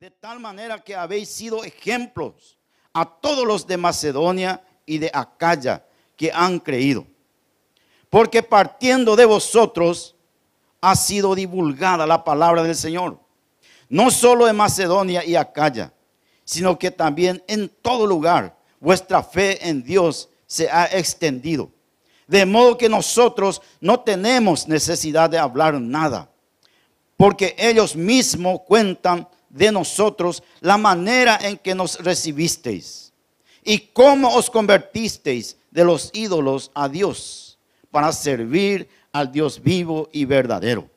de tal manera que habéis sido ejemplos a todos los de Macedonia y de Acaya que han creído. Porque partiendo de vosotros ha sido divulgada la palabra del Señor, no solo en Macedonia y Acaya, sino que también en todo lugar vuestra fe en Dios se ha extendido. De modo que nosotros no tenemos necesidad de hablar nada, porque ellos mismos cuentan de nosotros la manera en que nos recibisteis y cómo os convertisteis de los ídolos a Dios para servir al Dios vivo y verdadero.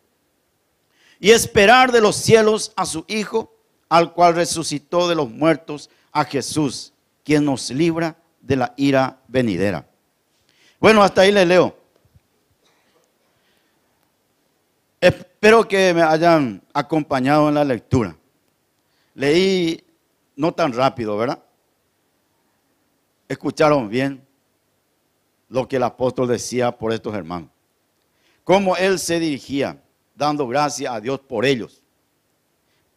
Y esperar de los cielos a su Hijo, al cual resucitó de los muertos, a Jesús, quien nos libra de la ira venidera. Bueno, hasta ahí le leo. Espero que me hayan acompañado en la lectura. Leí no tan rápido, ¿verdad? Escucharon bien lo que el apóstol decía por estos hermanos. Cómo él se dirigía, dando gracias a Dios por ellos,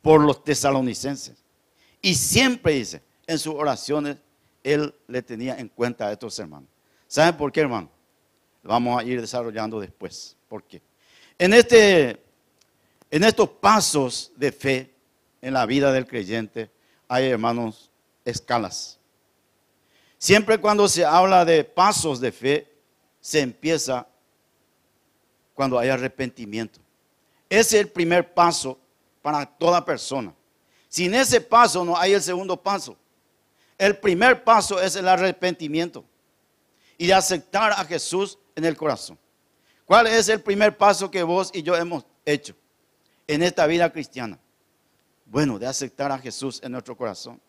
por los tesalonicenses. Y siempre dice, en sus oraciones, él le tenía en cuenta a estos hermanos. ¿Saben por qué, hermano? Vamos a ir desarrollando después. ¿Por qué? En, este, en estos pasos de fe en la vida del creyente hay, hermanos, escalas. Siempre cuando se habla de pasos de fe, se empieza cuando hay arrepentimiento. Ese es el primer paso para toda persona. Sin ese paso no hay el segundo paso. El primer paso es el arrepentimiento y de aceptar a Jesús en el corazón. ¿Cuál es el primer paso que vos y yo hemos hecho en esta vida cristiana? Bueno, de aceptar a Jesús en nuestro corazón.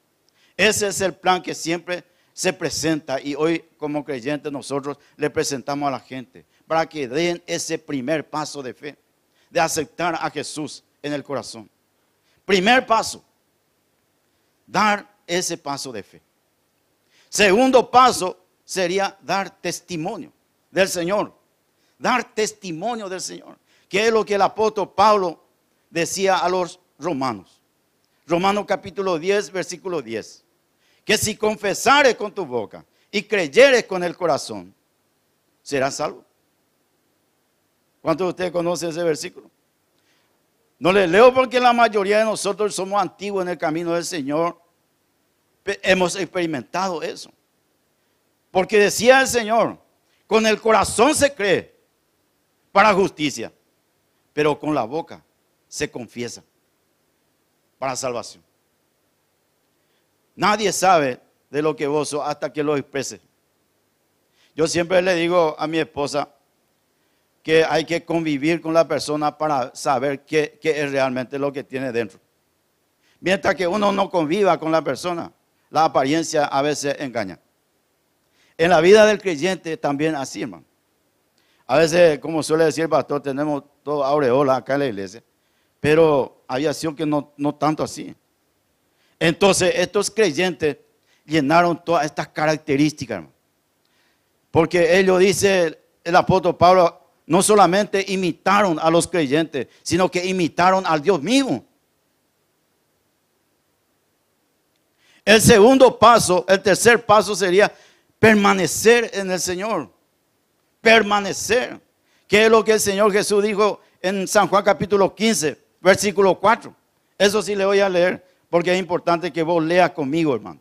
Ese es el plan que siempre se presenta y hoy como creyentes nosotros le presentamos a la gente para que den ese primer paso de fe, de aceptar a Jesús en el corazón. Primer paso, dar ese paso de fe. Segundo paso sería dar testimonio del Señor. Dar testimonio del Señor. Que es lo que el apóstol Pablo decía a los romanos. Romanos capítulo 10, versículo 10. Que si confesares con tu boca y creyeres con el corazón, serás salvo. ¿Cuántos de ustedes conocen ese versículo? No le leo porque la mayoría de nosotros somos antiguos en el camino del Señor hemos experimentado eso. Porque decía el Señor, con el corazón se cree para justicia, pero con la boca se confiesa para salvación. Nadie sabe de lo que vos hasta que lo exprese. Yo siempre le digo a mi esposa que hay que convivir con la persona para saber qué, qué es realmente lo que tiene dentro. Mientras que uno no conviva con la persona, la apariencia a veces engaña. En la vida del creyente también así, hermano. A veces, como suele decir el pastor, tenemos todo aureola acá en la iglesia, pero había sido que no, no tanto así. Entonces, estos creyentes llenaron todas estas características. Porque ellos, dice el apóstol Pablo, no solamente imitaron a los creyentes, sino que imitaron al Dios mismo. El segundo paso, el tercer paso sería permanecer en el Señor. Permanecer. ¿Qué es lo que el Señor Jesús dijo en San Juan capítulo 15, versículo 4? Eso sí le voy a leer porque es importante que vos leas conmigo, hermano.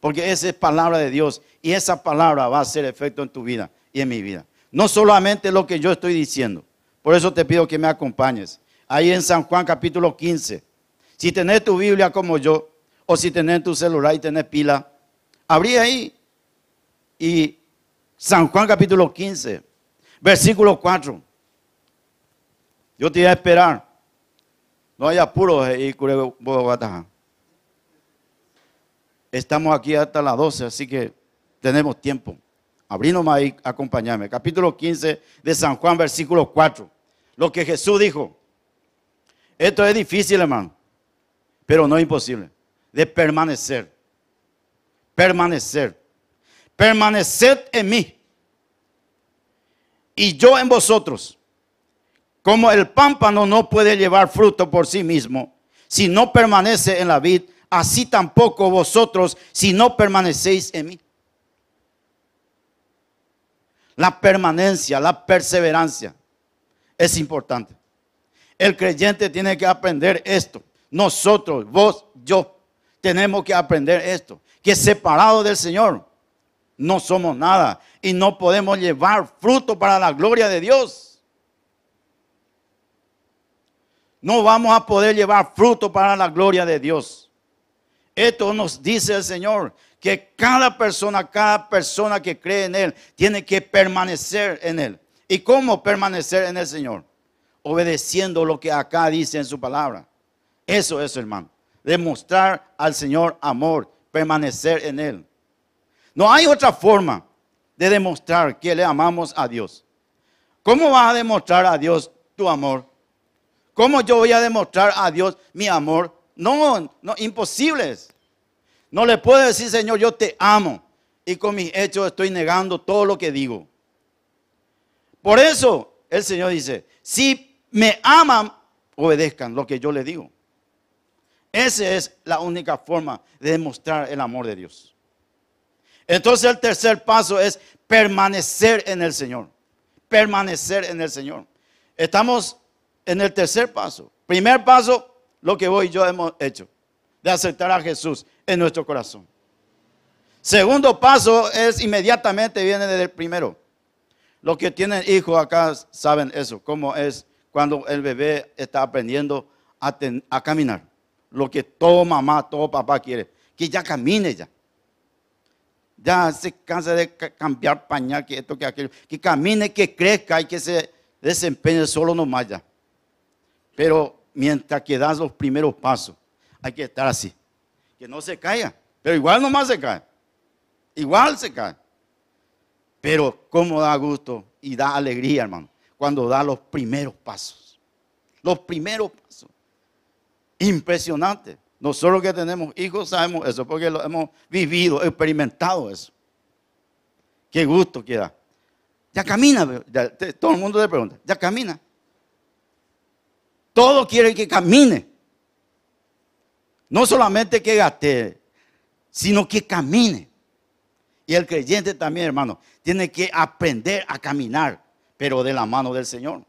Porque esa es palabra de Dios y esa palabra va a hacer efecto en tu vida y en mi vida. No solamente lo que yo estoy diciendo. Por eso te pido que me acompañes. Ahí en San Juan capítulo 15. Si tenés tu Biblia como yo, o si tenés tu celular y tenés pila, abrí ahí. Y San Juan capítulo 15, versículo 4. Yo te voy a esperar. No hay apuro y Estamos aquí hasta las 12, así que tenemos tiempo. Abrimos ahí, acompañarme. Capítulo 15 de San Juan, versículo 4. Lo que Jesús dijo. Esto es difícil, hermano, pero no es imposible de permanecer. Permanecer. Permaneced en mí. Y yo en vosotros. Como el pámpano no puede llevar fruto por sí mismo si no permanece en la vid, así tampoco vosotros si no permanecéis en mí. La permanencia, la perseverancia es importante. El creyente tiene que aprender esto. Nosotros, vos, yo, tenemos que aprender esto. Que separado del Señor no somos nada y no podemos llevar fruto para la gloria de Dios. No vamos a poder llevar fruto para la gloria de Dios. Esto nos dice el Señor, que cada persona, cada persona que cree en Él, tiene que permanecer en Él. ¿Y cómo permanecer en el Señor? Obedeciendo lo que acá dice en su palabra. Eso es, hermano. Demostrar al Señor amor, permanecer en Él. No hay otra forma de demostrar que le amamos a Dios. ¿Cómo vas a demostrar a Dios tu amor? ¿Cómo yo voy a demostrar a Dios mi amor? No, no, imposible. No le puedo decir, Señor, yo te amo. Y con mis hechos estoy negando todo lo que digo. Por eso el Señor dice, si me aman, obedezcan lo que yo les digo. Esa es la única forma de demostrar el amor de Dios. Entonces el tercer paso es permanecer en el Señor. Permanecer en el Señor. Estamos en el tercer paso. Primer paso, lo que vos y yo hemos hecho, de aceptar a Jesús en nuestro corazón. Segundo paso es inmediatamente viene desde el primero. Los que tienen hijos acá saben eso, cómo es cuando el bebé está aprendiendo a, caminar. Lo que todo mamá, todo papá quiere, que ya camine ya. Ya se cansa de cambiar pañal, que esto, que aquello. Que camine, que crezca y que se desempeñe solo nomás ya. Pero mientras que das los primeros pasos, hay que estar así. Que no se caiga. Pero igual nomás se cae. Igual se cae. Pero cómo da gusto y da alegría, hermano, cuando da los primeros pasos. Los primeros pasos. Impresionante. Nosotros que tenemos hijos sabemos eso porque lo hemos vivido, experimentado eso. Qué gusto que da. Ya camina. todo el mundo le pregunta, ya camina. Todo quiere que camine. No solamente que gaste, sino que camine. Y el creyente también, hermano, tiene que aprender a caminar, pero de la mano del Señor.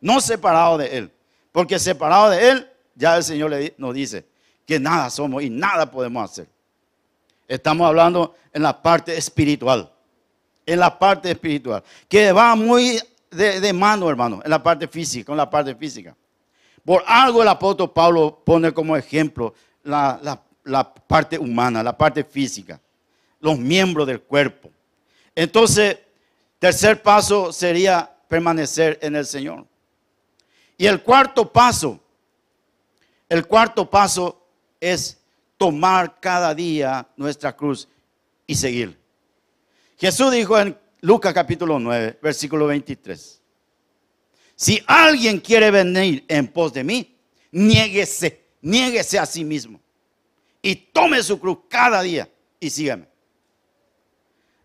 No separado de Él. Porque separado de Él, ya el Señor nos dice que nada somos y nada podemos hacer. Estamos hablando en la parte espiritual. En la parte espiritual. Que va muy de, mano, hermano, en la parte física, en la parte física. Por algo el apóstol Pablo pone como ejemplo la, parte humana, la parte física, los miembros del cuerpo. Entonces, tercer paso sería permanecer en el Señor. Y el cuarto paso, el cuarto paso es tomar cada día nuestra cruz y seguir. Jesús dijo en Lucas capítulo 9, versículo 23. Si alguien quiere venir en pos de mí, niéguese niéguese a sí mismo y tome su cruz cada día y sígame.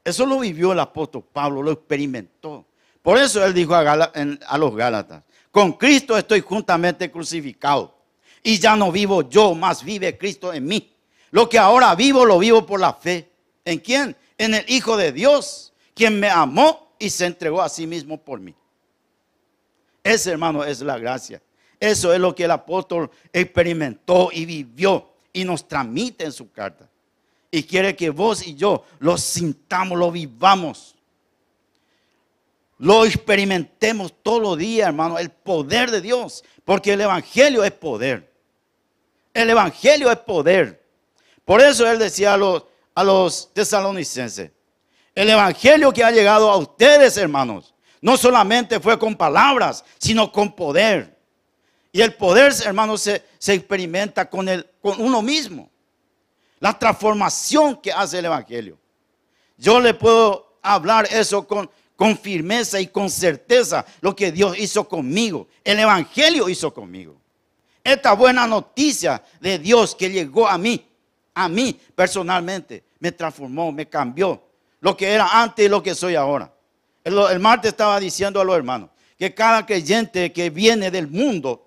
Eso lo vivió el apóstol Pablo, lo experimentó. Por eso él dijo a, los Gálatas, con Cristo estoy juntamente crucificado y ya no vivo yo, más vive Cristo en mí. Lo que ahora vivo lo vivo por la fe. ¿En quién? En el Hijo de Dios, quien me amó y se entregó a sí mismo por mí. Ese hermano es la gracia. Eso es lo que el apóstol experimentó y vivió y nos transmite en su carta. Y quiere que vos y yo lo sintamos, lo vivamos. Lo experimentemos todos los días, hermano, el poder de Dios. Porque el Evangelio es poder. El Evangelio es poder. Por eso él decía a los, a los tesalonicenses, el Evangelio que ha llegado a ustedes, hermanos, no solamente fue con palabras, sino con poder. Y el poder, hermanos, se, experimenta con, el, con uno mismo. La transformación que hace el Evangelio. Yo le puedo hablar eso con, con firmeza y con certeza, lo que Dios hizo conmigo. El Evangelio hizo conmigo. Esta buena noticia de Dios que llegó a mí, a mí personalmente, me transformó, me cambió. Lo que era antes y lo que soy ahora. El, el martes estaba diciendo a los hermanos que cada creyente que viene del mundo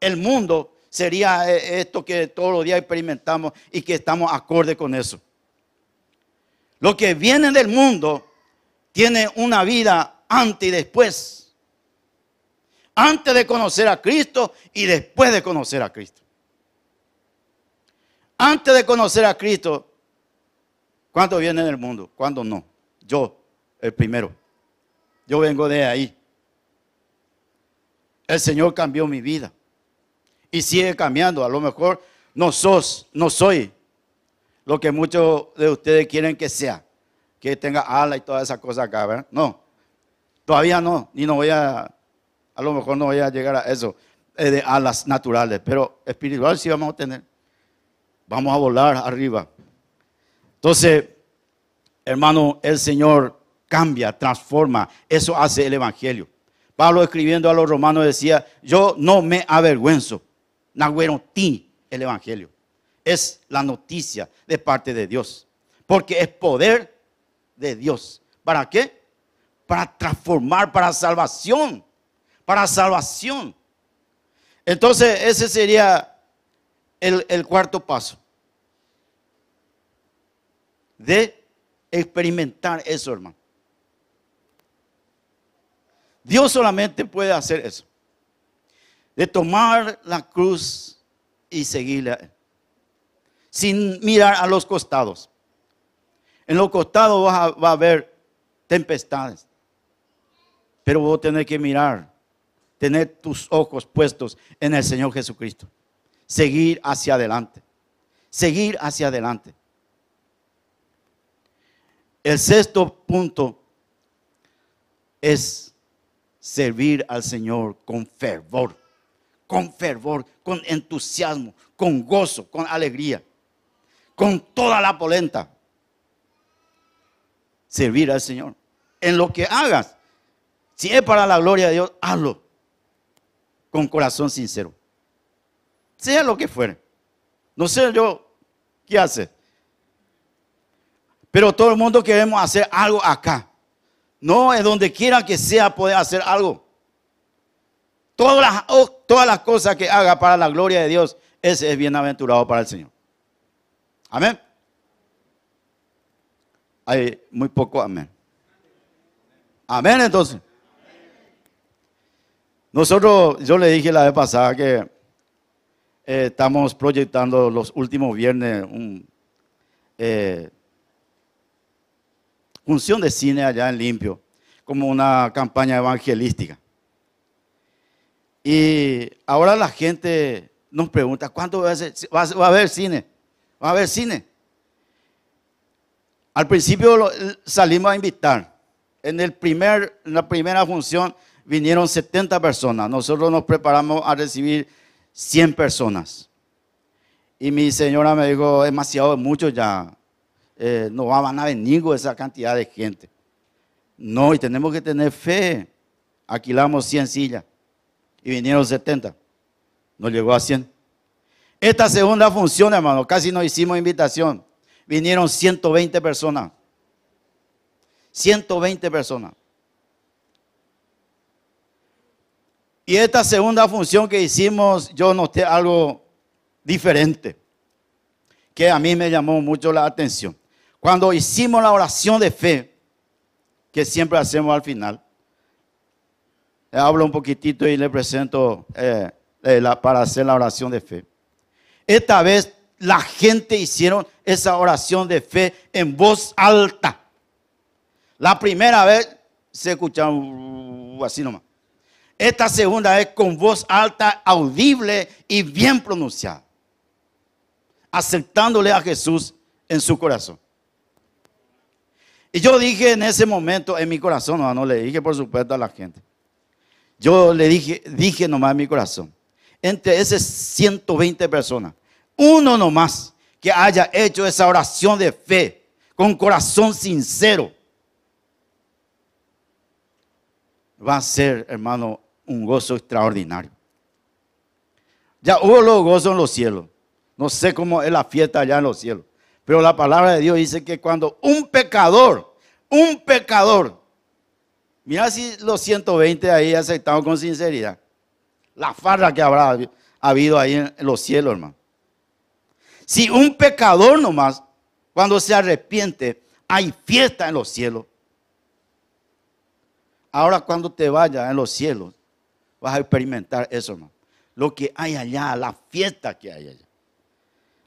el mundo sería eh, esto que todos los días experimentamos y que estamos acorde con eso. Lo que viene del mundo tiene una vida antes y después. Antes de conocer a Cristo y después de conocer a Cristo. Antes de conocer a Cristo, ¿cuánto viene del mundo? ¿Cuándo no? Yo, el primero. Yo vengo de ahí. El Señor cambió mi vida. Y sigue cambiando. A lo mejor no sos, no soy lo que muchos de ustedes quieren que sea. Que tenga ala y todas esas cosas acá, ¿verdad? No. Todavía no. Ni no voy a, a lo mejor no voy a llegar a eso eh, de alas naturales. Pero espiritual sí vamos a tener. Vamos a volar arriba. Entonces, hermano, el Señor cambia, transforma. Eso hace el Evangelio. Pablo escribiendo a los romanos decía, yo no me avergüenzo, ti el Evangelio. Es la noticia de parte de Dios. Porque es poder de Dios. ¿Para qué? Para transformar, para salvación. Para salvación. Entonces ese sería el, el cuarto paso. De experimentar eso, hermano. Dios solamente puede hacer eso. De tomar la cruz y seguirle Sin mirar a los costados. En los costados va a, va a haber tempestades. Pero vos tenés que mirar, tener tus ojos puestos en el Señor Jesucristo. Seguir hacia adelante. Seguir hacia adelante. El sexto punto es servir al Señor con fervor, con fervor, con entusiasmo, con gozo, con alegría, con toda la polenta. Servir al Señor. En lo que hagas, si es para la gloria de Dios, hazlo con corazón sincero. Sea lo que fuere. No sé yo qué hace. Pero todo el mundo queremos hacer algo acá. No, es donde quiera que sea poder hacer algo. Todas las, oh, todas las cosas que haga para la gloria de Dios, ese es bienaventurado para el Señor. Amén. Hay muy poco amén. Amén entonces. Nosotros, yo le dije la vez pasada que eh, estamos proyectando los últimos viernes un, eh, función de cine allá en Limpio, como una campaña evangelística. Y ahora la gente nos pregunta, ¿cuánto va a, haber cine? ¿Va a haber cine? Al principio salimos a invitar. En, el primer, en la primera función vinieron 70 personas. Nosotros nos preparamos a recibir 100 personas. Y mi señora me dijo, demasiado, mucho ya. Eh, no van a venir con esa cantidad de gente. No, y tenemos que tener fe. Alquilamos 100 sillas y vinieron 70. No llegó a 100. Esta segunda función, hermano, casi no hicimos invitación. Vinieron 120 personas. 120 personas. Y esta segunda función que hicimos, yo noté algo diferente, que a mí me llamó mucho la atención. Cuando hicimos la oración de fe, que siempre hacemos al final, hablo un poquitito y le presento eh, eh, para hacer la oración de fe. Esta vez la gente hicieron esa oración de fe en voz alta. La primera vez se escuchaba así nomás. Esta segunda vez con voz alta, audible y bien pronunciada. Aceptándole a Jesús en su corazón. Y yo dije en ese momento en mi corazón, no, no le dije por supuesto a la gente. Yo le dije, dije nomás en mi corazón, entre esas 120 personas, uno nomás que haya hecho esa oración de fe con corazón sincero, va a ser, hermano, un gozo extraordinario. Ya hubo los gozos en los cielos. No sé cómo es la fiesta allá en los cielos. Pero la palabra de Dios dice que cuando un pecador, un pecador, mira si los 120 ahí aceptaron con sinceridad, la farra que habrá ha habido ahí en los cielos, hermano. Si un pecador nomás, cuando se arrepiente, hay fiesta en los cielos. Ahora cuando te vayas en los cielos, vas a experimentar eso, hermano. Lo que hay allá, la fiesta que hay allá.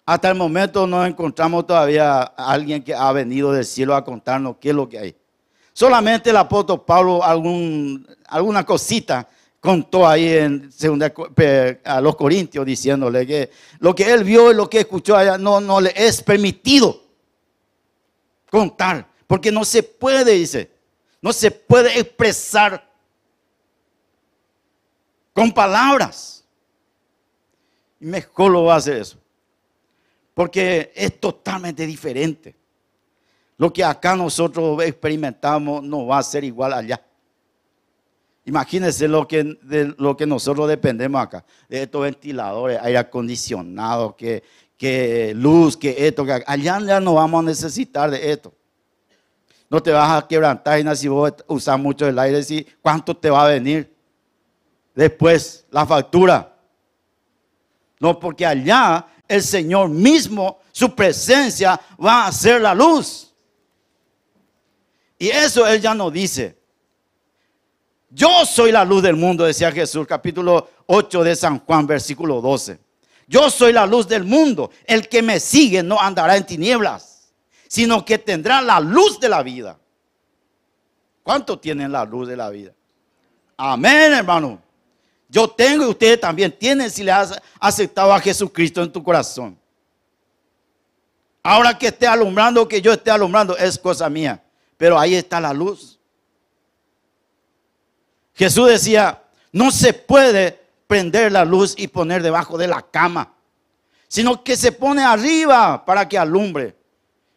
Hasta el momento no encontramos todavía a alguien que ha venido del cielo a contarnos qué es lo que hay. Solamente el apóstol Pablo alguna cosita contó ahí en segunda, a los Corintios diciéndole que lo que él vio y lo que escuchó allá no, no le es permitido contar, porque no se puede, dice, no se puede expresar con palabras. Mejor lo va a hacer eso, porque es totalmente diferente. Lo que acá nosotros experimentamos no va a ser igual allá. Imagínense lo que, de lo que nosotros dependemos acá, de estos ventiladores, aire acondicionado, que, que luz, que esto, allá ya no vamos a necesitar de esto. No te vas a quebrantar y si vos usas mucho el aire, si ¿cuánto te va a venir? Después, la factura. No, porque allá el Señor mismo, su presencia va a hacer la luz. Y eso Él ya nos dice. Yo soy la luz del mundo, decía Jesús, capítulo 8 de San Juan, versículo 12. Yo soy la luz del mundo. El que me sigue no andará en tinieblas, sino que tendrá la luz de la vida. ¿Cuánto tienen la luz de la vida? Amén, hermano. Yo tengo y ustedes también tienen si le has aceptado a Jesucristo en tu corazón. Ahora que esté alumbrando, que yo esté alumbrando, es cosa mía. Pero ahí está la luz. Jesús decía, no se puede prender la luz y poner debajo de la cama, sino que se pone arriba para que alumbre,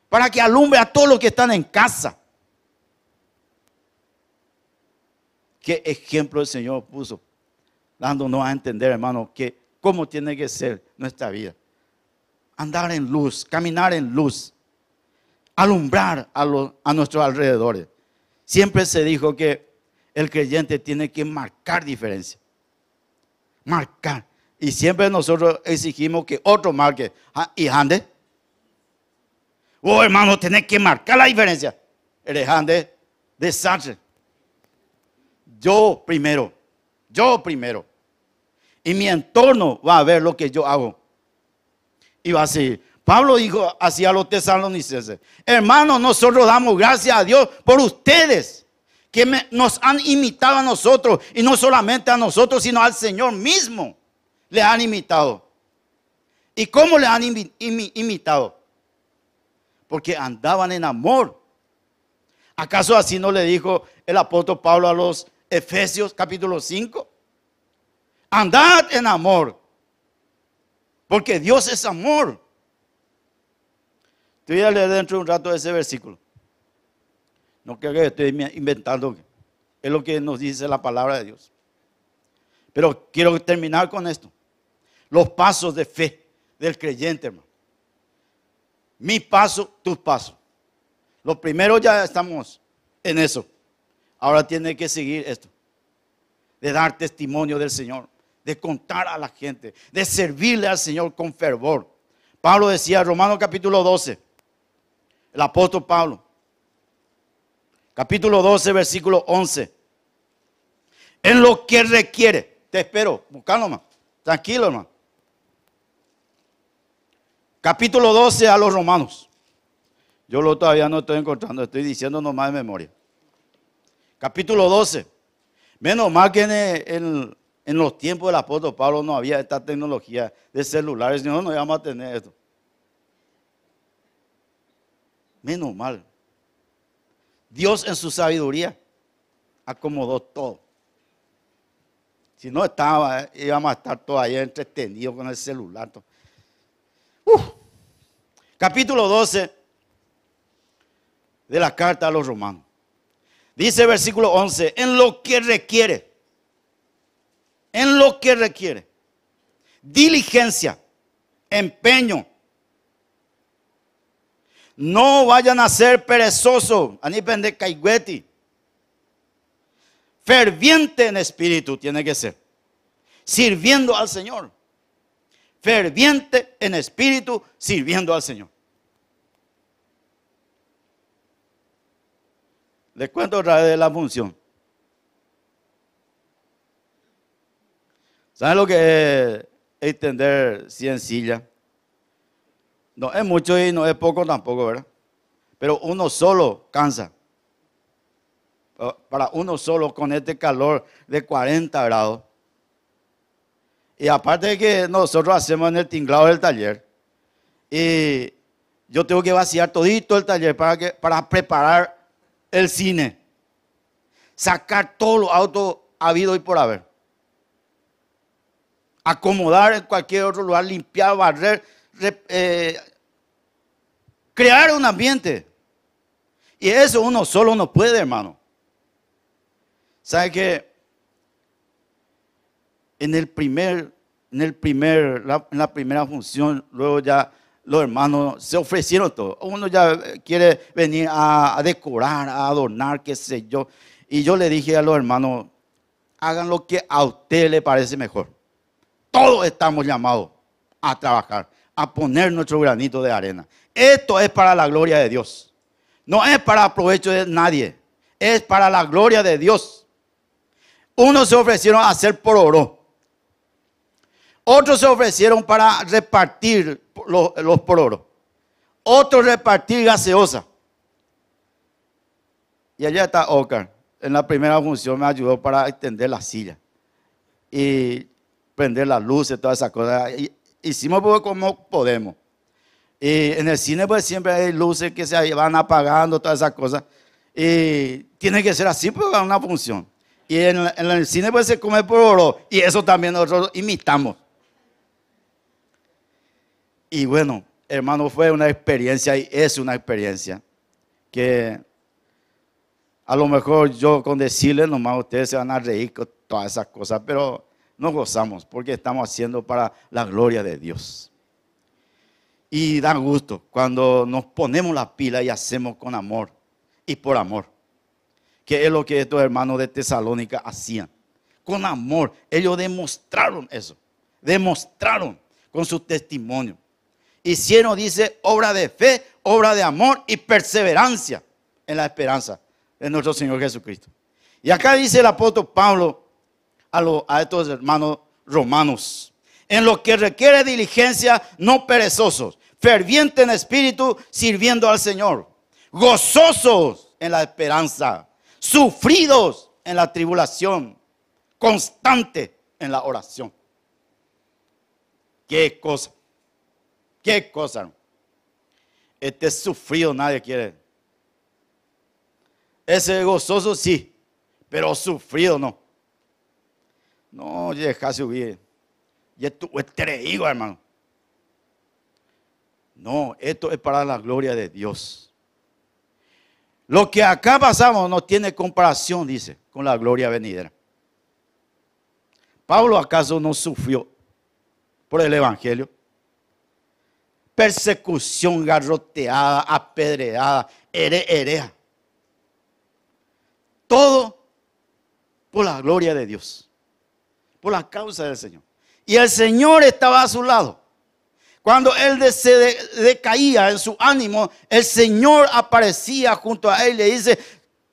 para que alumbre a todos los que están en casa. ¿Qué ejemplo el Señor puso? Dándonos a entender, hermano, que cómo tiene que ser nuestra vida. Andar en luz, caminar en luz, alumbrar a, a nuestros alrededores. Siempre se dijo que el creyente tiene que marcar diferencia. Marcar. Y siempre nosotros exigimos que otro marque. Ah, ¿Y ande? Oh, hermano, tenés que marcar la diferencia. Eres ande, desastre. Yo primero. Yo primero. Y mi entorno va a ver lo que yo hago. Y va a seguir. Pablo dijo así a los tesalonicenses. Hermanos, nosotros damos gracias a Dios por ustedes que nos han imitado a nosotros, y no solamente a nosotros, sino al Señor mismo, le han imitado. ¿Y cómo le han imitado? Porque andaban en amor. ¿Acaso así no le dijo el apóstol Pablo a los Efesios capítulo 5? Andad en amor, porque Dios es amor. Te voy a leer dentro de un rato ese versículo. No creo que estoy inventando. Es lo que nos dice la palabra de Dios. Pero quiero terminar con esto. Los pasos de fe del creyente, hermano. Mi paso, tus pasos. Lo primero ya estamos en eso. Ahora tiene que seguir esto. De dar testimonio del Señor. De contar a la gente. De servirle al Señor con fervor. Pablo decía, Romano capítulo 12. El apóstol Pablo capítulo 12, versículo 11. En lo que requiere, te espero, buscalo más, tranquilo hermano. Capítulo 12 a los romanos. Yo lo todavía no estoy encontrando, estoy diciendo nomás de memoria. Capítulo 12. Menos mal que en, en los tiempos del apóstol Pablo no había esta tecnología de celulares, no, no íbamos a tener esto. Menos mal. Dios en su sabiduría acomodó todo. Si no estaba, íbamos a estar todavía entretenidos con el celular. Capítulo 12 de la carta a los romanos. Dice versículo 11, en lo que requiere, en lo que requiere, diligencia, empeño, no vayan a ser perezosos, de caigüeti. Ferviente en espíritu tiene que ser. Sirviendo al Señor. ferviente en espíritu, sirviendo al Señor. Les cuento otra vez de la función. ¿Saben lo que es extender ciencilla? No es mucho y no es poco tampoco, ¿verdad? Pero uno solo cansa. Para uno solo con este calor de 40 grados. Y aparte de que nosotros hacemos en el tinglado del taller, y yo tengo que vaciar todito el taller para, que, para preparar el cine. Sacar todos los autos habidos y por haber. Acomodar en cualquier otro lugar, limpiar, barrer, eh, crear un ambiente. Y eso uno solo no puede, hermano. ¿Sabe que en el primer, en el primer, en la primera función, luego ya los hermanos se ofrecieron todo. Uno ya quiere venir a, decorar, a adornar, qué sé yo. Y yo le dije a los hermanos, hagan lo que a usted le parece mejor. Todos estamos llamados a trabajar, a poner nuestro granito de arena. Esto es para la gloria de Dios. No es para provecho de nadie. Es para la gloria de Dios. Unos se ofrecieron a hacer por oro. Otros se ofrecieron para repartir los, los por oro. Otros repartir gaseosa. Y allá está Ocar. En la primera función me ayudó para extender la silla. Y prender las luces, todas esas cosas. Hicimos como podemos. Y en el cine pues siempre hay luces que se van apagando, todas esas cosas. Y tiene que ser así porque es una función. Y en, el cine pues se come por oro. Y eso también nosotros imitamos. Y bueno, hermano, fue una experiencia y es una experiencia que a lo mejor yo con decirle nomás ustedes se van a reír con todas esas cosas, pero nos gozamos porque estamos haciendo para la gloria de Dios. Y da gusto cuando nos ponemos la pila y hacemos con amor y por amor. Que es lo que estos hermanos de Tesalónica hacían. Con amor. Ellos demostraron eso. Demostraron con su testimonio hicieron, dice, obra de fe, obra de amor y perseverancia en la esperanza de nuestro Señor Jesucristo. Y acá dice el apóstol Pablo a, estos hermanos romanos, en lo que requiere diligencia, no perezosos, ferviente en espíritu, sirviendo al Señor, gozosos en la esperanza, sufridos en la tribulación, constante en la oración. Qué cosa. ¿Qué cosa? Este sufrido nadie quiere. Ese gozoso sí, pero sufrido no. No, deja subir. Y esto es traído, hermano. No, esto es para la gloria de Dios. Lo que acá pasamos no tiene comparación, dice, con la gloria venidera. Pablo acaso no sufrió por el Evangelio persecución, garroteada, apedreada, herea. Todo por la gloria de Dios, por la causa del Señor. Y el Señor estaba a su lado. Cuando él se decaía en su ánimo, el Señor aparecía junto a él y le dice,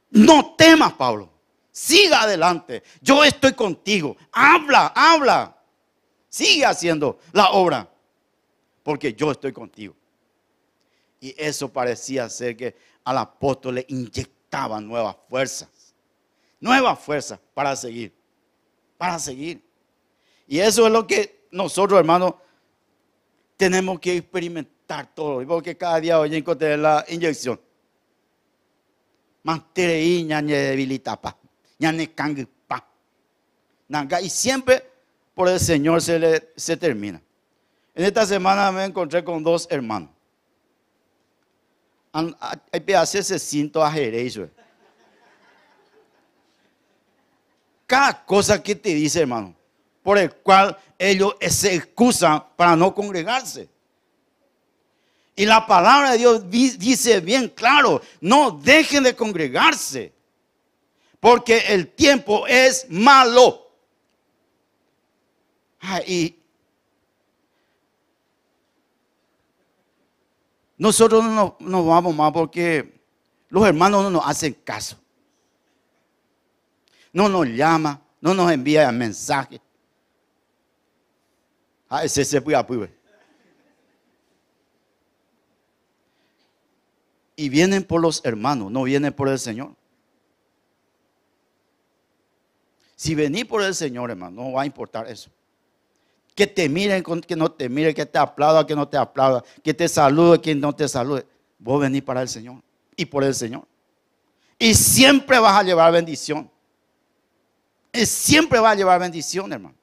no temas, Pablo, siga adelante, yo estoy contigo, habla, habla, sigue haciendo la obra porque yo estoy contigo. Y eso parecía ser que al apóstol le inyectaba nuevas fuerzas, nuevas fuerzas para seguir, para seguir. Y eso es lo que nosotros, hermanos, tenemos que experimentar todo, porque cada día hoy encontré la inyección. Debilitapa, ñañe pa. Y siempre por el Señor se, le, se termina. En esta semana me encontré con dos hermanos. Hay ese cinto a Jerez. cada cosa que te dice, hermano, por el cual ellos se excusan para no congregarse. Y la palabra de Dios dice bien claro, no dejen de congregarse, porque el tiempo es malo. Ah, y nosotros no nos vamos más porque los hermanos no nos hacen caso. No nos llama, no nos envía mensajes. Ah, ese se puede Y vienen por los hermanos, no vienen por el Señor. Si venís por el Señor, hermano, no va a importar eso. Que te miren, que no te miren, que te aplauda, que no te aplauda, que te salude, que no te salude. Vos venís para el Señor y por el Señor. Y siempre vas a llevar bendición. Y siempre vas a llevar bendición, hermano.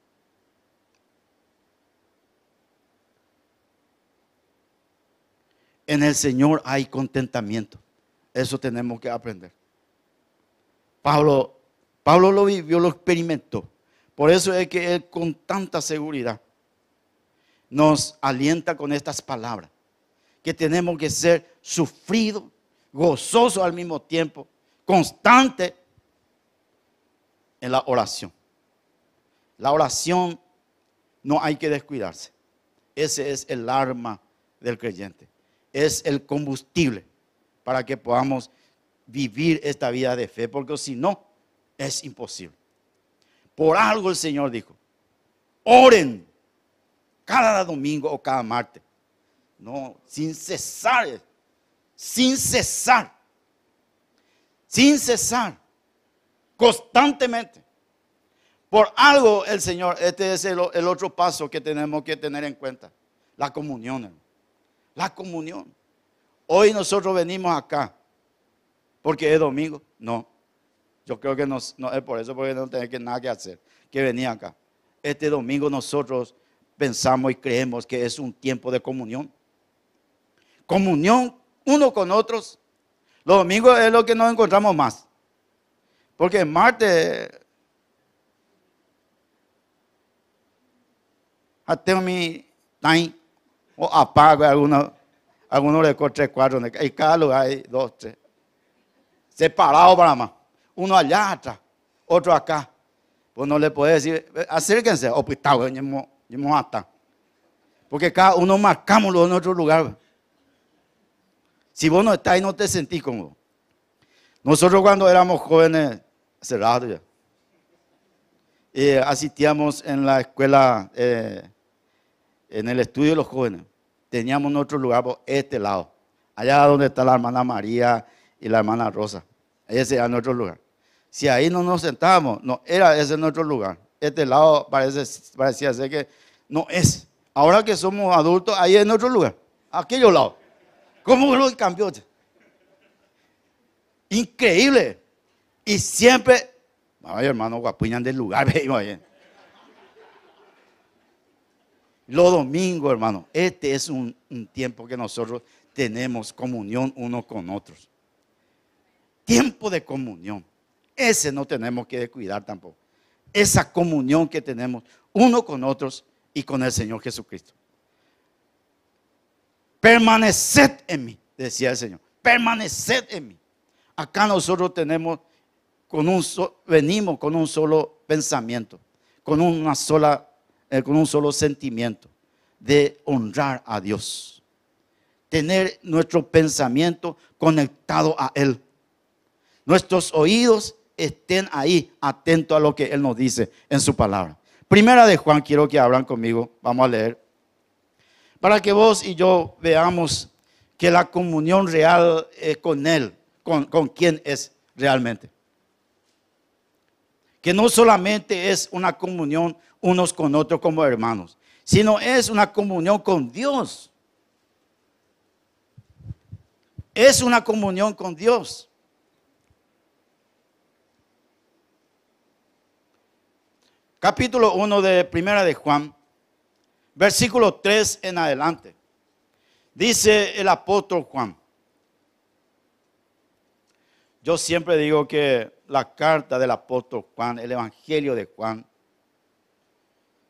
En el Señor hay contentamiento. Eso tenemos que aprender. Pablo, Pablo lo vivió, lo experimentó. Por eso es que Él con tanta seguridad nos alienta con estas palabras. Que tenemos que ser sufridos, gozosos al mismo tiempo, constante en la oración. La oración no hay que descuidarse. Ese es el arma del creyente. Es el combustible para que podamos vivir esta vida de fe, porque si no, es imposible. Por algo el Señor dijo, oren cada domingo o cada martes. No, sin cesar, sin cesar, sin cesar, constantemente. Por algo el Señor, este es el, otro paso que tenemos que tener en cuenta, la comunión. La comunión. Hoy nosotros venimos acá porque es domingo. No, yo creo que no, es por eso, porque no tenemos nada que hacer, que venir acá. Este domingo nosotros pensamos y creemos que es un tiempo de comunión. Comunión uno con otros. Los domingos es lo que nos encontramos más. Porque martes tengo mi time o apago algunos, algunos le tres, cuatro, y cada lugar hay dos, tres. Separado para más uno allá atrás, otro acá. Pues no le puede decir, acérquense, o pues hasta. Porque cada uno marcamos en otro lugar. Si vos no estás ahí, no te sentís cómodo. Nosotros cuando éramos jóvenes, cerrados ya, eh, asistíamos en la escuela, eh, en el estudio de los jóvenes. Teníamos otro lugar por este lado, allá donde está la hermana María y la hermana Rosa. Ese era nuestro lugar. Si ahí no nos sentábamos, no, era ese nuestro lugar. Este lado parece, parecía ser que no es. Ahora que somos adultos, ahí es nuestro lugar. Aquello lado. ¿Cómo lo cambió? Increíble. Y siempre, ay hermano, guapuñan del lugar, Los domingos, hermano, este es un tiempo que nosotros tenemos comunión unos con otros. Tiempo de comunión. Ese no tenemos que descuidar tampoco. Esa comunión que tenemos uno con otros y con el Señor Jesucristo. Permaneced en mí, decía el Señor. Permaneced en mí. Acá nosotros tenemos con un venimos con un solo pensamiento, con una sola eh, con un solo sentimiento de honrar a Dios. Tener nuestro pensamiento conectado a él. Nuestros oídos estén ahí atentos a lo que Él nos dice en su palabra. Primera de Juan, quiero que abran conmigo, vamos a leer, para que vos y yo veamos que la comunión real es con Él, con, con quién es realmente. Que no solamente es una comunión unos con otros como hermanos, sino es una comunión con Dios. Es una comunión con Dios. capítulo 1 de Primera de Juan, versículo 3 en adelante. Dice el apóstol Juan. Yo siempre digo que la carta del apóstol Juan, el evangelio de Juan,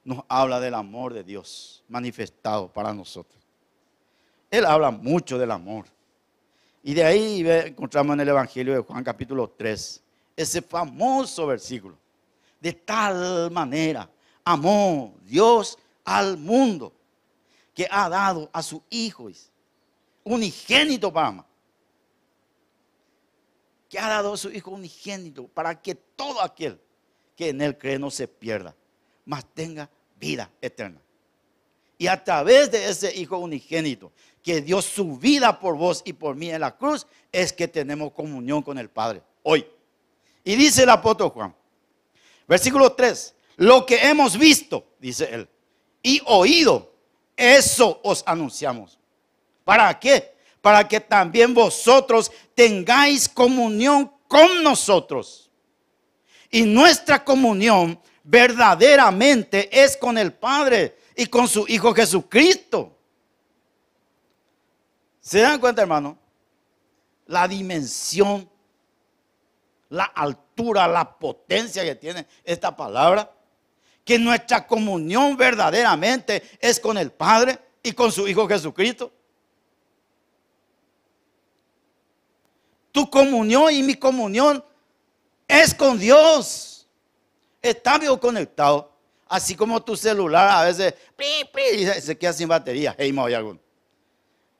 nos habla del amor de Dios manifestado para nosotros. Él habla mucho del amor. Y de ahí encontramos en el evangelio de Juan capítulo 3 ese famoso versículo de tal manera amó Dios al mundo que ha dado a su Hijo unigénito para amar. Que ha dado a su Hijo unigénito para que todo aquel que en Él cree no se pierda, mas tenga vida eterna. Y a través de ese Hijo unigénito, que dio su vida por vos y por mí en la cruz, es que tenemos comunión con el Padre hoy. Y dice el apóstol Juan, versículo 3, lo que hemos visto, dice él, y oído, eso os anunciamos. ¿Para qué? Para que también vosotros tengáis comunión con nosotros. Y nuestra comunión verdaderamente es con el Padre y con su Hijo Jesucristo. ¿Se dan cuenta, hermano? La dimensión, la altura, la potencia que tiene esta palabra. Que nuestra comunión verdaderamente es con el Padre y con su Hijo Jesucristo. Tu comunión y mi comunión es con Dios. Está bien conectado. Así como tu celular a veces se queda sin batería. Hey, algún.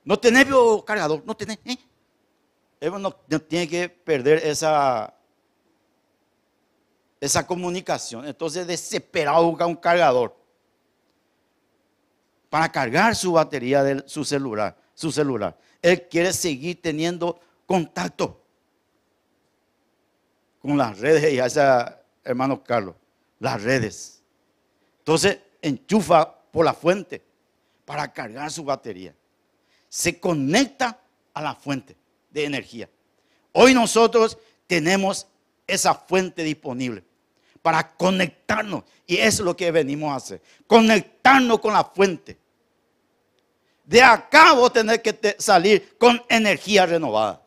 No tenés cargador, no tenés. ¿eh? No, tiene que perder esa, esa comunicación. Entonces, desesperado busca un cargador para cargar su batería de su celular, su celular. Él quiere seguir teniendo contacto con las redes y a ese hermano Carlos, las redes. Entonces, enchufa por la fuente para cargar su batería se conecta a la fuente de energía. Hoy nosotros tenemos esa fuente disponible para conectarnos. Y eso es lo que venimos a hacer. Conectarnos con la fuente. De acá vos tenés que salir con energía renovada.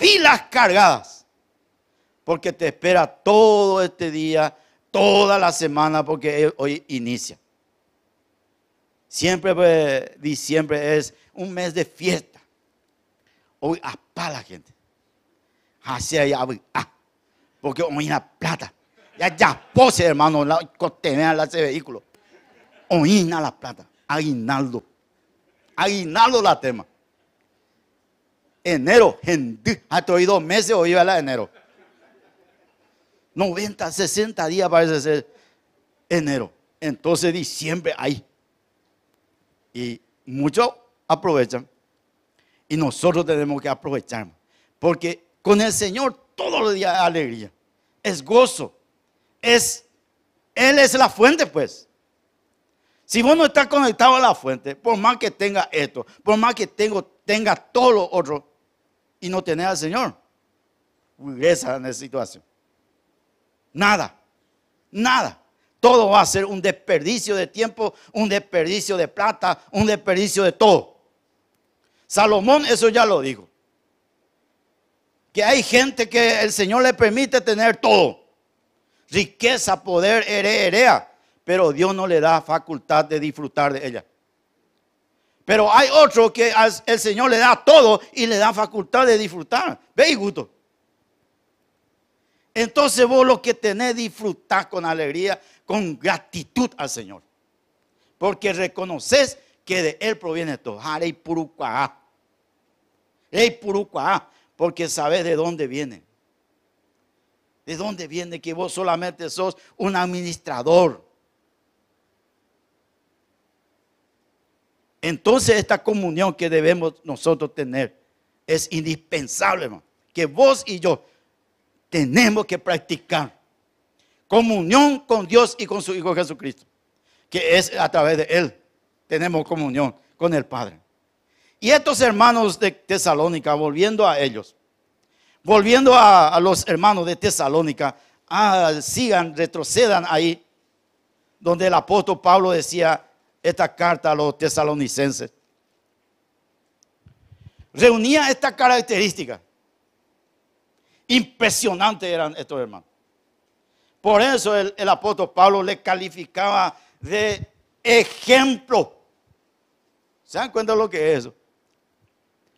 Pilas cargadas. Porque te espera todo este día, toda la semana, porque hoy inicia. Siempre pues, diciembre es un mes de fiesta. Hoy para la gente. Así allá, ah, porque hoy la plata. Ya ya pose, hermano, la contener ese vehículo. Hoy la plata. Aguinaldo. Aguinaldo la tema. Enero, gente, hasta hoy dos meses hoy va la enero. 90, 60 días parece ser enero. Entonces diciembre ahí. Y muchos aprovechan. Y nosotros tenemos que aprovechar. Porque con el Señor todos los días es alegría. Es gozo. Es, Él es la fuente, pues. Si vos no estás conectado a la fuente, por más que tenga esto, por más que tengo, tenga todo lo otro, y no tenés al Señor, regresa en esa situación. Nada, nada todo va a ser un desperdicio de tiempo, un desperdicio de plata, un desperdicio de todo. Salomón eso ya lo dijo. Que hay gente que el Señor le permite tener todo. Riqueza, poder, herea, pero Dios no le da facultad de disfrutar de ella. Pero hay otro que el Señor le da todo y le da facultad de disfrutar. Ve gusto. Entonces vos lo que tenés disfrutar con alegría, con gratitud al Señor. Porque reconoces que de Él proviene todo. Harei purucuá. Porque sabes de dónde viene. ¿De dónde viene que vos solamente sos un administrador? Entonces esta comunión que debemos nosotros tener es indispensable, que vos y yo tenemos que practicar comunión con Dios y con su Hijo Jesucristo, que es a través de Él tenemos comunión con el Padre. Y estos hermanos de Tesalónica, volviendo a ellos, volviendo a, los hermanos de Tesalónica, ah, sigan, retrocedan ahí, donde el apóstol Pablo decía esta carta a los tesalonicenses. Reunía esta característica. Impresionante eran estos hermanos. Por eso el, apóstol Pablo le calificaba de ejemplo. ¿Se dan cuenta de lo que es eso?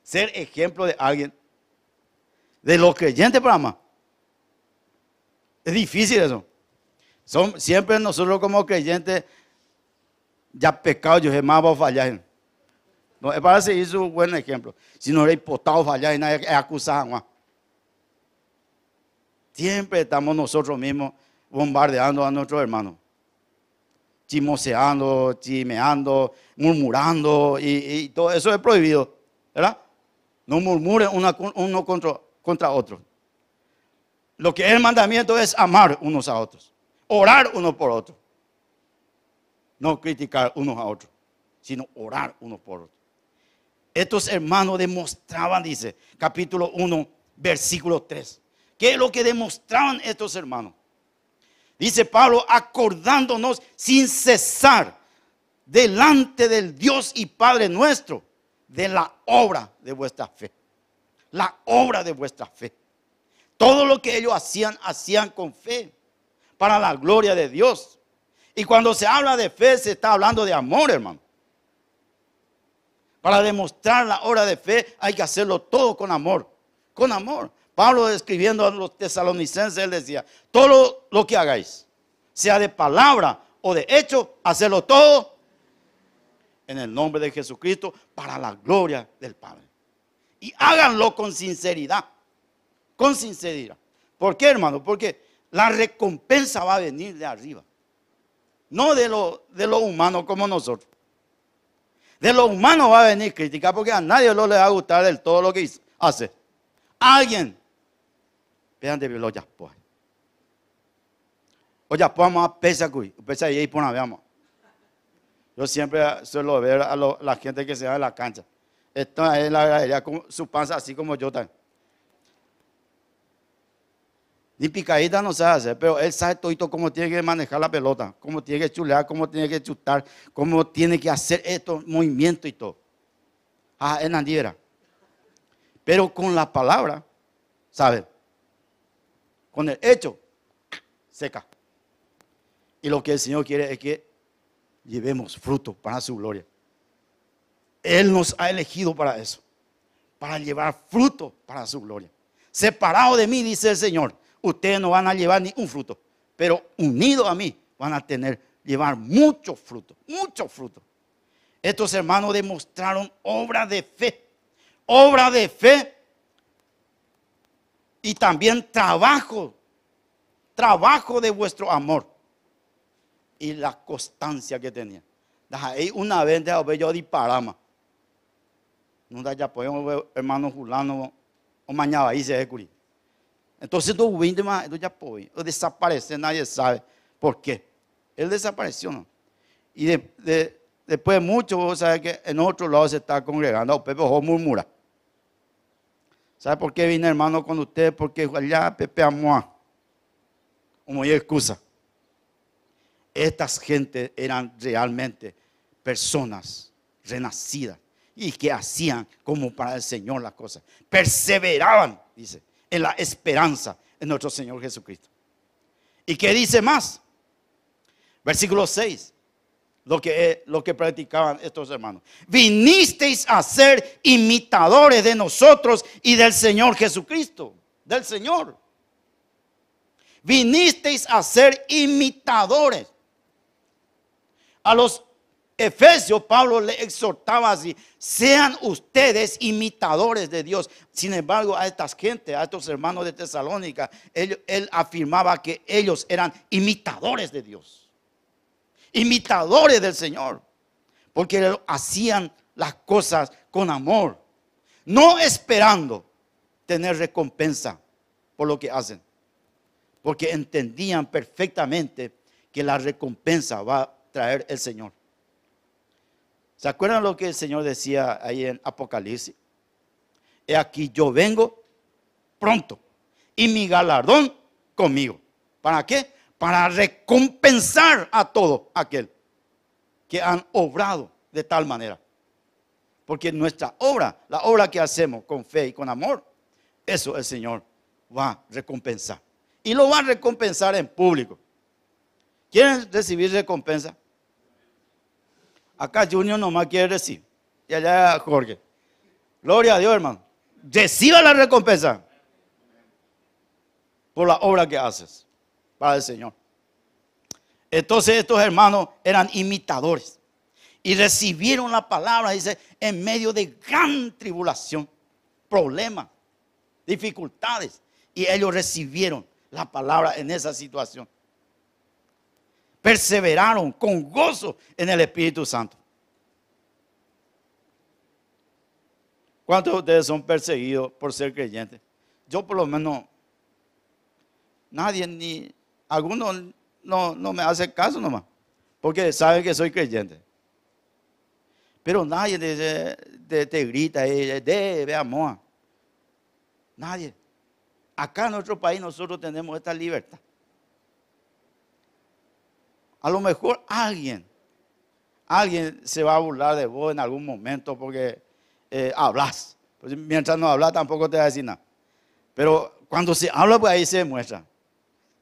Ser ejemplo de alguien. De los creyentes, más. Es difícil eso. Son, siempre nosotros como creyentes, ya pecado, yo jamás voy a fallar. No, es para seguir su buen ejemplo. Si no eres potado fallar y nadie es acusado. Siempre estamos nosotros mismos bombardeando a nuestros hermanos. Chimoseando, chimeando, murmurando y, todo eso es prohibido. ¿Verdad? No murmuren uno contra, contra otro. Lo que es el mandamiento es amar unos a otros. Orar uno por otro. No criticar unos a otros, sino orar unos por otros. Estos hermanos demostraban, dice, capítulo 1, versículo 3. ¿Qué es lo que demostraban estos hermanos? Dice Pablo, acordándonos sin cesar delante del Dios y Padre nuestro de la obra de vuestra fe. La obra de vuestra fe. Todo lo que ellos hacían, hacían con fe, para la gloria de Dios. Y cuando se habla de fe, se está hablando de amor, hermano. Para demostrar la obra de fe hay que hacerlo todo con amor. Con amor. Pablo escribiendo a los tesalonicenses, él decía, todo lo que hagáis, sea de palabra o de hecho, hacerlo todo en el nombre de Jesucristo para la gloria del Padre. Y háganlo con sinceridad, con sinceridad. ¿Por qué, hermano? Porque la recompensa va a venir de arriba, no de lo, de lo humano como nosotros. De lo humano va a venir crítica porque a nadie no le va a gustar del todo lo que hace. Alguien. Vean de los pues. Oye, vamos a pesar, pesa y por. Yo siempre suelo ver a la gente que se va a la cancha. Esta es la galería con su panza así como yo también. Ni picadita no sabe hacer, pero él sabe todo cómo tiene que manejar la pelota, cómo tiene que chulear, cómo tiene que chutar, cómo tiene que hacer estos movimientos y todo. Ah, es Nandiera. Pero con la palabra, ¿sabe? Con el hecho, seca. Y lo que el Señor quiere es que llevemos fruto para su gloria. Él nos ha elegido para eso, para llevar fruto para su gloria. Separado de mí, dice el Señor, ustedes no van a llevar ni un fruto, pero unidos a mí van a tener, llevar mucho fruto, mucho fruto. Estos hermanos demostraron obra de fe, obra de fe y también trabajo, trabajo de vuestro amor y la constancia que tenían. Una vez de yo disparama. No da ya podemos hermano Julano o mañana ahí se Entonces, do Windman, do apoio. O desaparecer, nadie sabe por qué. Él desapareció, ¿no? Y después de mucho, vos sabés que en otro lado se está congregando. O Pepe murmura. ¿Sabe por qué vine, hermano, con usted? Porque allá Pepe amó. Como hay excusa. Estas gentes eran realmente personas renacidas y que hacían como para el Señor las cosas. Perseveraban, dice en la esperanza en nuestro Señor Jesucristo. ¿Y qué dice más? Versículo 6. Lo que, lo que practicaban estos hermanos. Vinisteis a ser imitadores de nosotros y del Señor Jesucristo. Del Señor. Vinisteis a ser imitadores. A los Efesios, Pablo le exhortaba así, sean ustedes imitadores de Dios. Sin embargo, a estas gente, a estos hermanos de Tesalónica, él, él afirmaba que ellos eran imitadores de Dios, imitadores del Señor, porque hacían las cosas con amor, no esperando tener recompensa por lo que hacen, porque entendían perfectamente que la recompensa va a traer el Señor. ¿Se acuerdan lo que el Señor decía ahí en Apocalipsis? He aquí yo vengo pronto y mi galardón conmigo. ¿Para qué? Para recompensar a todo aquel que han obrado de tal manera. Porque nuestra obra, la obra que hacemos con fe y con amor, eso el Señor va a recompensar. Y lo va a recompensar en público. ¿Quieren recibir recompensa? Acá Junior nomás quiere decir. Y allá Jorge. Gloria a Dios, hermano. Reciba la recompensa por la obra que haces para el Señor. Entonces estos hermanos eran imitadores. Y recibieron la palabra, dice, en medio de gran tribulación, problemas, dificultades. Y ellos recibieron la palabra en esa situación. Perseveraron con gozo en el Espíritu Santo. ¿Cuántos de ustedes son perseguidos por ser creyentes? Yo por lo menos, nadie ni, algunos no, no me hace caso nomás, porque saben que soy creyente. Pero nadie te, te, grita, de, de, amor. Nadie. Acá en nuestro país nosotros tenemos esta libertad. A lo mejor alguien, alguien se va a burlar de vos en algún momento porque eh, hablas. Pues mientras no hablas tampoco te va a decir nada. Pero cuando se habla, pues ahí se demuestra.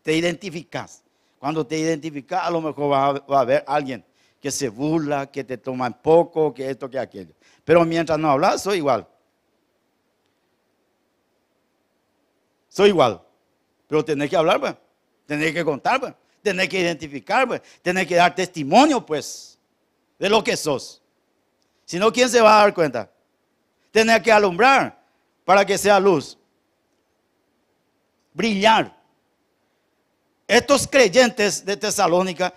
Te identificas. Cuando te identificas, a lo mejor va a, haber alguien que se burla, que te toma poco, que esto, que aquello. Pero mientras no hablas, soy igual. Soy igual. Pero tenés que hablar, pues. Tenés que contar, pues. Tenés que identificar, pues. Tenés que dar testimonio, pues, de lo que sos. Si no, ¿quién se va a dar cuenta? Tenés que alumbrar para que sea luz. Brillar. Estos creyentes de Tesalónica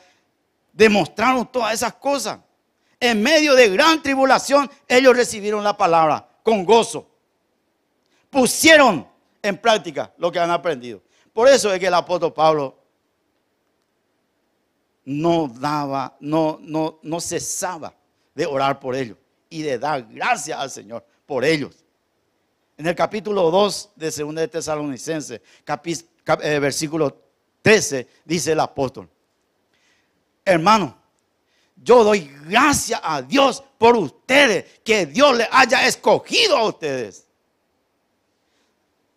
demostraron todas esas cosas. En medio de gran tribulación, ellos recibieron la palabra con gozo. Pusieron en práctica lo que han aprendido. Por eso es que el apóstol Pablo no daba, no, no, no cesaba de orar por ellos y de dar gracias al Señor por ellos. En el capítulo 2 de 2 de Tesalonicenses, eh, versículo 13, dice el apóstol, hermano, yo doy gracias a Dios por ustedes, que Dios le haya escogido a ustedes.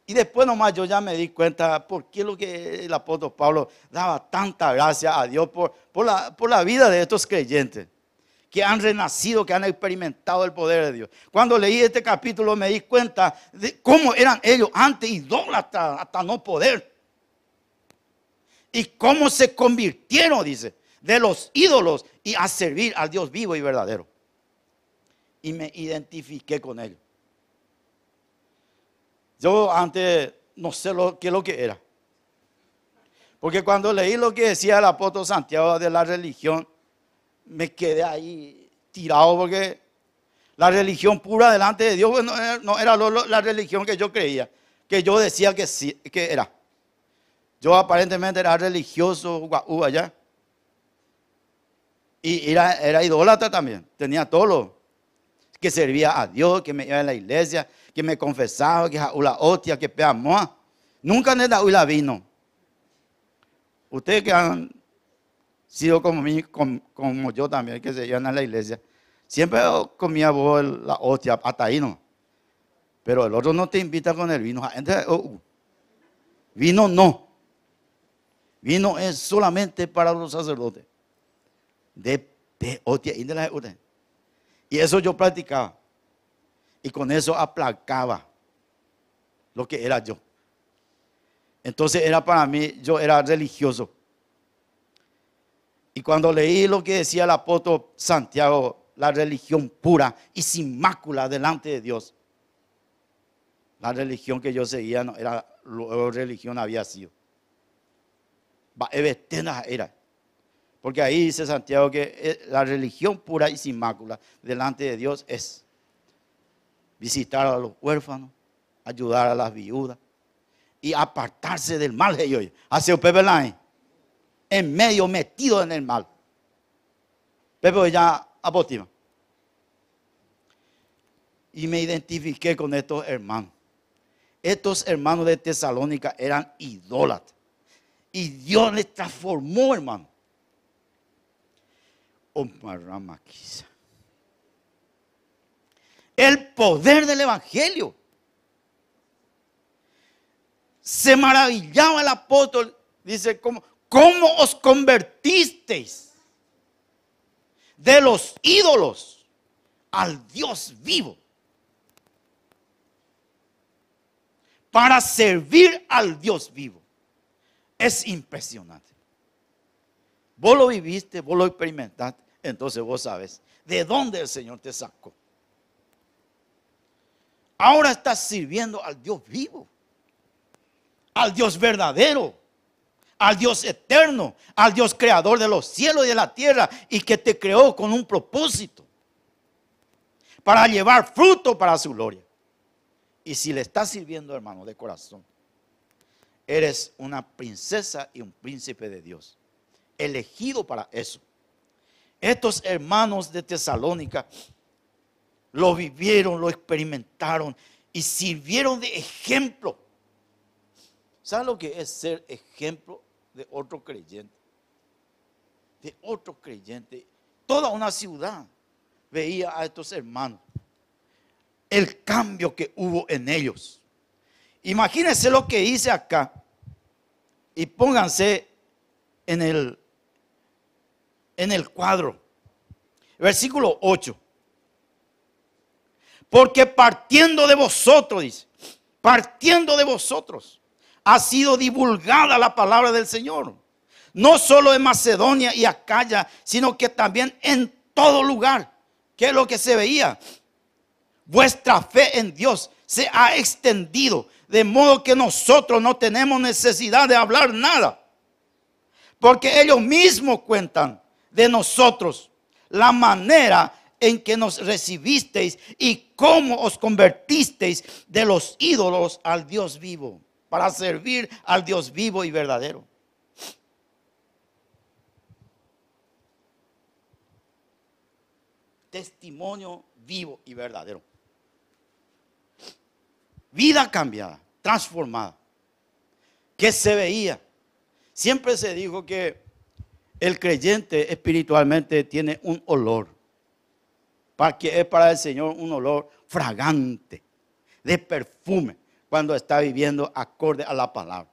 Y después nomás yo ya me di cuenta por qué lo que el apóstol Pablo daba tanta gracia a Dios por, por, la, por la vida de estos creyentes que han renacido, que han experimentado el poder de Dios. Cuando leí este capítulo me di cuenta de cómo eran ellos antes idólatras hasta no poder. Y cómo se convirtieron, dice, de los ídolos y a servir al Dios vivo y verdadero. Y me identifiqué con ellos. Yo antes no sé lo, qué es lo que era. Porque cuando leí lo que decía el apóstol Santiago de la religión, me quedé ahí tirado porque la religión pura delante de Dios no era, la religión que yo creía, que yo decía que, sí, que era. Yo aparentemente era religioso allá. Y era, era idólatra también. Tenía todo lo que servía a Dios, que me iba a la iglesia, que me confesaba, que la hostia, que peamoa. Nunca ne la vino. Ustedes que han sido como, como, yo también, que se iban a la iglesia, siempre comía vos la hostia, hasta ahí no. Pero el otro no te invita con el vino. Oh, uh. Vino no. Vino es solamente para los sacerdotes de, de y de la Y eso yo practicaba. Y con eso aplacaba lo que era yo. Entonces era para mí, yo era religioso. Y cuando leí lo que decía el apóstol Santiago, la religión pura y sin mácula delante de Dios, la religión que yo seguía no era la religión había sido. Era. Porque ahí dice Santiago que eh, la religión pura y sin mácula delante de Dios es visitar a los huérfanos, ayudar a las viudas y apartarse del mal. Hace un Pepe en medio, metido en el mal. Pepe ya apótima. Y me identifiqué con estos hermanos. Estos hermanos de Tesalónica eran idólatras. Y Dios les transformó, hermano. El poder del Evangelio. Se maravillaba el apóstol. Dice, ¿cómo, cómo os convertisteis de los ídolos al Dios vivo? Para servir al Dios vivo. Es impresionante. Vos lo viviste, vos lo experimentaste entonces vos sabes de dónde el Señor te sacó. Ahora estás sirviendo al Dios vivo, al Dios verdadero, al Dios eterno, al Dios creador de los cielos y de la tierra y que te creó con un propósito para llevar fruto para su gloria. Y si le estás sirviendo, hermano, de corazón, eres una princesa y un príncipe de Dios, elegido para eso. Estos hermanos de Tesalónica lo vivieron, lo experimentaron y sirvieron de ejemplo. ¿Saben lo que es ser ejemplo de otro creyente? De otro creyente. Toda una ciudad veía a estos hermanos. El cambio que hubo en ellos. Imagínense lo que hice acá. Y pónganse en el, en el cuadro. Versículo 8. Porque partiendo de vosotros, dice, partiendo de vosotros, ha sido divulgada la palabra del Señor. No solo en Macedonia y Acaya, sino que también en todo lugar. ¿Qué es lo que se veía? Vuestra fe en Dios se ha extendido, de modo que nosotros no tenemos necesidad de hablar nada. Porque ellos mismos cuentan de nosotros la manera en que nos recibisteis y cómo os convertisteis de los ídolos al Dios vivo, para servir al Dios vivo y verdadero. Testimonio vivo y verdadero. Vida cambiada, transformada. Que se veía. Siempre se dijo que el creyente espiritualmente tiene un olor para que es para el Señor un olor fragante, de perfume, cuando está viviendo acorde a la palabra.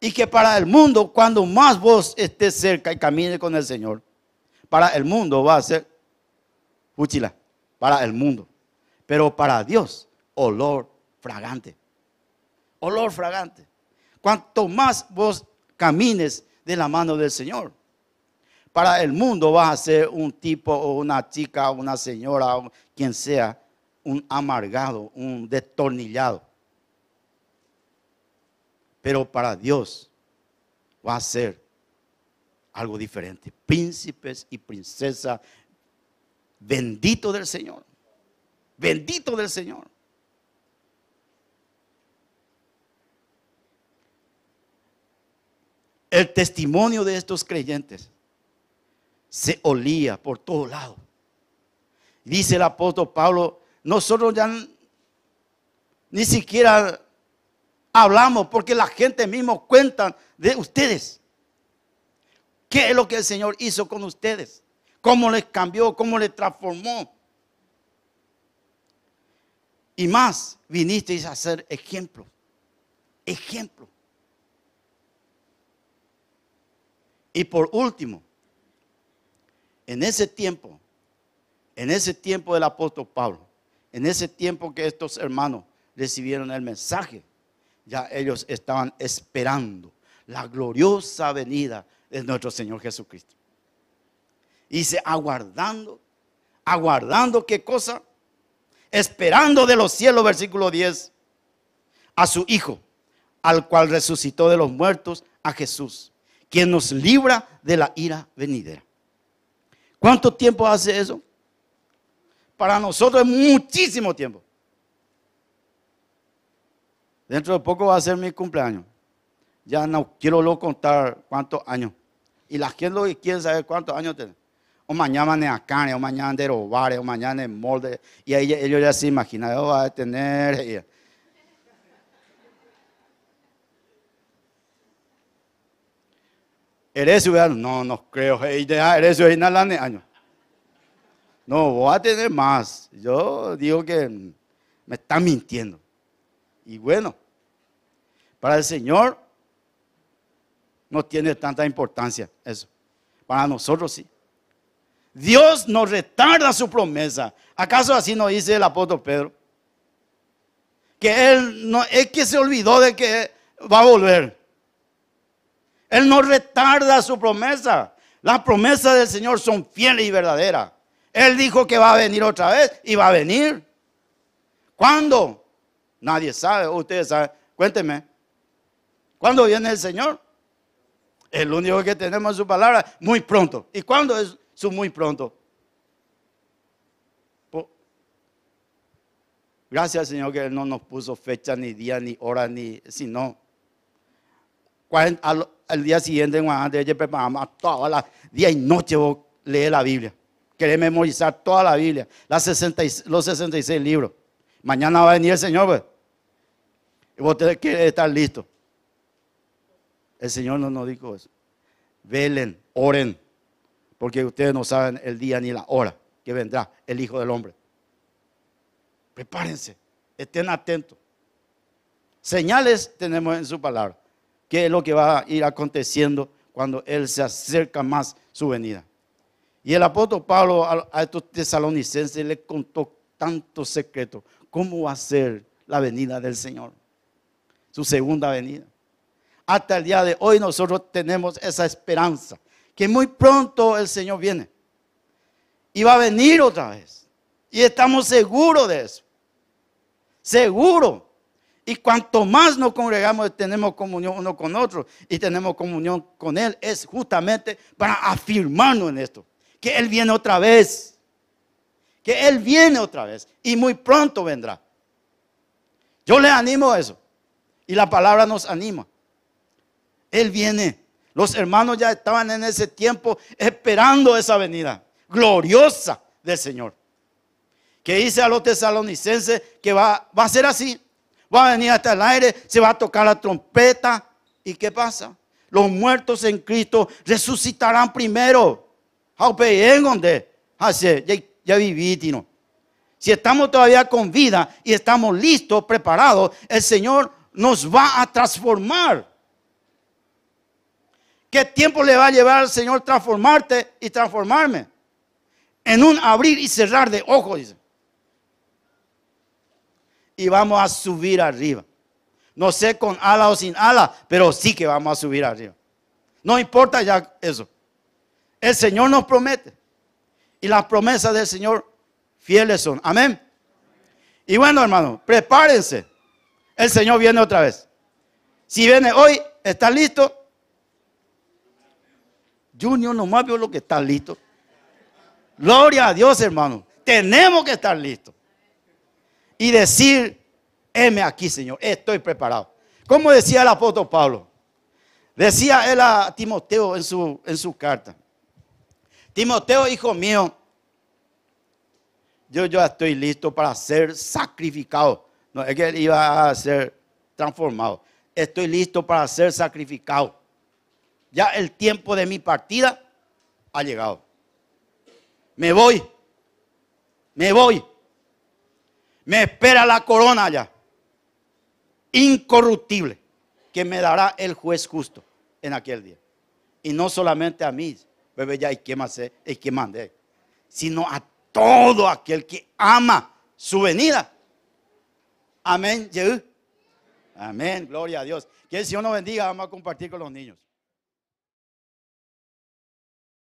Y que para el mundo, cuando más vos estés cerca y camine con el Señor, para el mundo va a ser fuchila, para el mundo. Pero para Dios, olor fragante. Olor fragante. Cuanto más vos camines de la mano del Señor, para el mundo vas a ser un tipo o una chica o una señora o quien sea, un amargado, un destornillado. Pero para Dios va a ser algo diferente. Príncipes y princesas, bendito del Señor. Bendito del Señor. El testimonio de estos creyentes se olía por todos lados. Dice el apóstol Pablo, nosotros ya ni siquiera hablamos porque la gente mismo cuenta de ustedes. ¿Qué es lo que el Señor hizo con ustedes? ¿Cómo les cambió? ¿Cómo les transformó? Y más, vinisteis a ser ejemplo. Ejemplo. Y por último, en ese tiempo, en ese tiempo del apóstol Pablo, en ese tiempo que estos hermanos recibieron el mensaje, ya ellos estaban esperando la gloriosa venida de nuestro Señor Jesucristo. Dice, aguardando, aguardando qué cosa? Esperando de los cielos, versículo 10, a su Hijo, al cual resucitó de los muertos, a Jesús, quien nos libra de la ira venidera. ¿Cuánto tiempo hace eso? Para nosotros es muchísimo tiempo. Dentro de poco va a ser mi cumpleaños. Ya no quiero lo contar cuántos años. Y la gente quiere saber cuántos años tiene. O mañana en Acane, o mañana de Robare, o mañana en Molde. Y ellos ya se imaginan, yo va a tener. Eres no, no creo. Eres años. No, voy a tener más. Yo digo que me están mintiendo. Y bueno, para el Señor no tiene tanta importancia eso. Para nosotros sí. Dios no retarda su promesa. ¿Acaso así nos dice el apóstol Pedro? Que él no es que se olvidó de que va a volver. Él no retarda su promesa. Las promesas del Señor son fieles y verdaderas. Él dijo que va a venir otra vez y va a venir. ¿Cuándo? Nadie sabe, ustedes saben. Cuéntenme. ¿Cuándo viene el Señor? El único que tenemos en su palabra, muy pronto. ¿Y cuándo es su muy pronto? Gracias Señor que Él no nos puso fecha, ni día, ni hora, ni sino. Al, día siguiente, antes de preparamos toda la día y noche leer la Biblia. Querer memorizar toda la Biblia, las 66, los 66 libros. Mañana va a venir el Señor, pues. Y vos tenés que estar listo. El Señor no nos dijo eso. Velen, oren, porque ustedes no saben el día ni la hora que vendrá el Hijo del Hombre. Prepárense, estén atentos. Señales tenemos en su palabra, que es lo que va a ir aconteciendo cuando Él se acerca más su venida. Y el apóstol Pablo a, estos tesalonicenses le contó tantos secretos. ¿Cómo va a ser la venida del Señor? Su segunda venida. Hasta el día de hoy nosotros tenemos esa esperanza, que muy pronto el Señor viene. Y va a venir otra vez. Y estamos seguros de eso seguro. Y cuanto más nos congregamos, tenemos comunión uno con otro y tenemos comunión con Él, es justamente para afirmarnos en esto, que Él viene otra vez, que Él viene otra vez y muy pronto vendrá. Yo le animo a eso y la palabra nos anima. Él viene. Los hermanos ya estaban en ese tiempo esperando esa venida gloriosa del Señor que dice a los tesalonicenses que va, va a ser así. Va a venir hasta el aire, se va a tocar la trompeta. ¿Y qué pasa? Los muertos en Cristo resucitarán primero. Ya viví, no. Si estamos todavía con vida y estamos listos, preparados, el Señor nos va a transformar. ¿Qué tiempo le va a llevar al Señor transformarte y transformarme? En un abrir y cerrar de ojos, dice y vamos a subir arriba. No sé con ala o sin ala, pero sí que vamos a subir arriba. No importa ya eso. El Señor nos promete. Y las promesas del Señor fieles son. Amén. Y bueno, hermano, prepárense. El Señor viene otra vez. Si viene hoy, ¿está listo? Junior nomás vio lo que está listo. Gloria a Dios, hermano. Tenemos que estar listos y decir, heme aquí, Señor, estoy preparado. Como decía el apóstol Pablo, decía él a Timoteo en su, en su carta, Timoteo, hijo mío, yo ya estoy listo para ser sacrificado. No es que él iba a ser transformado. Estoy listo para ser sacrificado. Ya el tiempo de mi partida ha llegado. Me voy. Me voy. Me espera la corona allá, incorruptible, que me dará el juez justo en aquel día. Y no solamente a mí, bebé ya hay que más hay que mandé, sino a todo aquel que ama su venida. Amén. Amén. Gloria a Dios. Que el Señor nos bendiga. Vamos a compartir con los niños.